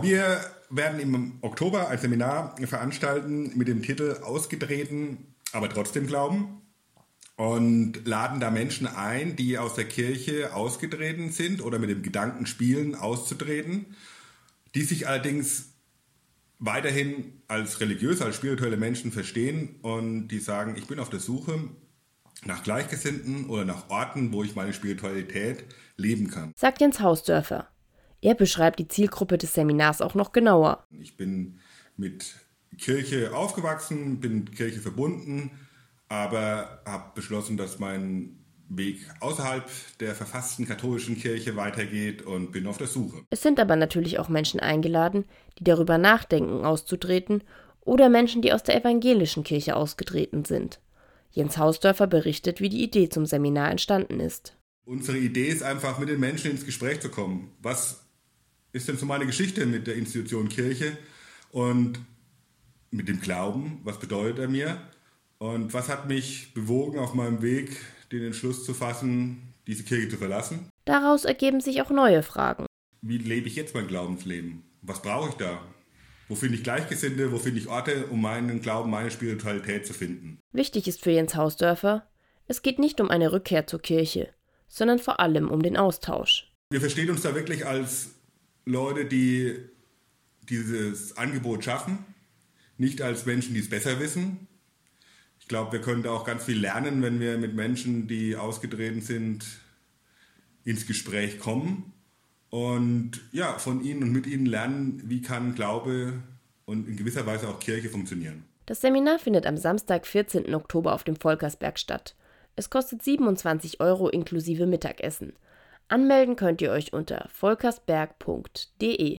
Wir werden im Oktober ein Seminar veranstalten mit dem Titel Ausgetreten, aber trotzdem glauben und laden da Menschen ein, die aus der Kirche ausgetreten sind oder mit dem Gedanken spielen, auszutreten, die sich allerdings weiterhin als religiös, als spirituelle Menschen verstehen und die sagen, ich bin auf der Suche nach Gleichgesinnten oder nach Orten, wo ich meine Spiritualität leben kann. Sagt Jens Hausdörfer. Er beschreibt die Zielgruppe des Seminars auch noch genauer. Ich bin mit Kirche aufgewachsen, bin mit Kirche verbunden, aber habe beschlossen, dass mein Weg außerhalb der verfassten katholischen Kirche weitergeht und bin auf der Suche. Es sind aber natürlich auch Menschen eingeladen, die darüber nachdenken, auszutreten, oder Menschen, die aus der evangelischen Kirche ausgetreten sind. Jens Hausdörfer berichtet, wie die Idee zum Seminar entstanden ist. Unsere Idee ist einfach, mit den Menschen ins Gespräch zu kommen. Was ist denn so meine Geschichte mit der Institution Kirche und mit dem Glauben? Was bedeutet er mir? Und was hat mich bewogen, auf meinem Weg den Entschluss zu fassen, diese Kirche zu verlassen? Daraus ergeben sich auch neue Fragen. Wie lebe ich jetzt mein Glaubensleben? Was brauche ich da? Wo finde ich Gleichgesinnte? Wo finde ich Orte, um meinen Glauben, meine Spiritualität zu finden? Wichtig ist für Jens Hausdörfer, es geht nicht um eine Rückkehr zur Kirche, sondern vor allem um den Austausch. Wir verstehen uns da wirklich als Leute, die dieses Angebot schaffen, nicht als Menschen, die es besser wissen. Ich glaube, wir können da auch ganz viel lernen, wenn wir mit Menschen, die ausgetreten sind, ins Gespräch kommen und ja, von ihnen und mit ihnen lernen, wie kann Glaube und in gewisser Weise auch Kirche funktionieren. Das Seminar findet am Samstag, 14. Oktober auf dem Volkersberg statt. Es kostet 27 Euro inklusive Mittagessen. Anmelden könnt ihr euch unter volkersberg.de.